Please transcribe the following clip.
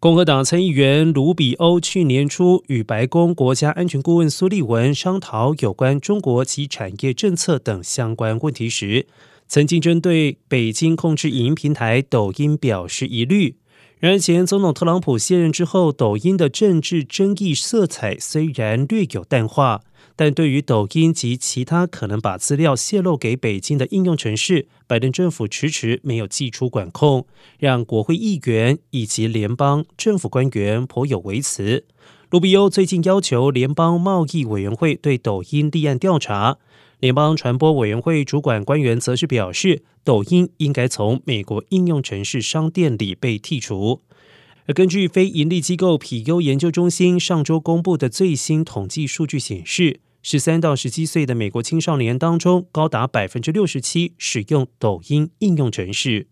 共和党参议员卢比欧去年初与白宫国家安全顾问苏利文商讨有关中国及产业政策等相关问题时，曾经针对北京控制影音平台抖音表示疑虑。然而，前总统特朗普卸任之后，抖音的政治争议色彩虽然略有淡化。但对于抖音及其他可能把资料泄露给北京的应用程式，拜登政府迟迟没有寄出管控，让国会议员以及联邦政府官员颇有微词。卢比欧最近要求联邦贸易委员会对抖音立案调查，联邦传播委员会主管官员则是表示，抖音应该从美国应用程式商店里被剔除。而根据非营利机构皮优研究中心上周公布的最新统计数据显示。十三到十七岁的美国青少年当中，高达百分之六十七使用抖音应用程式。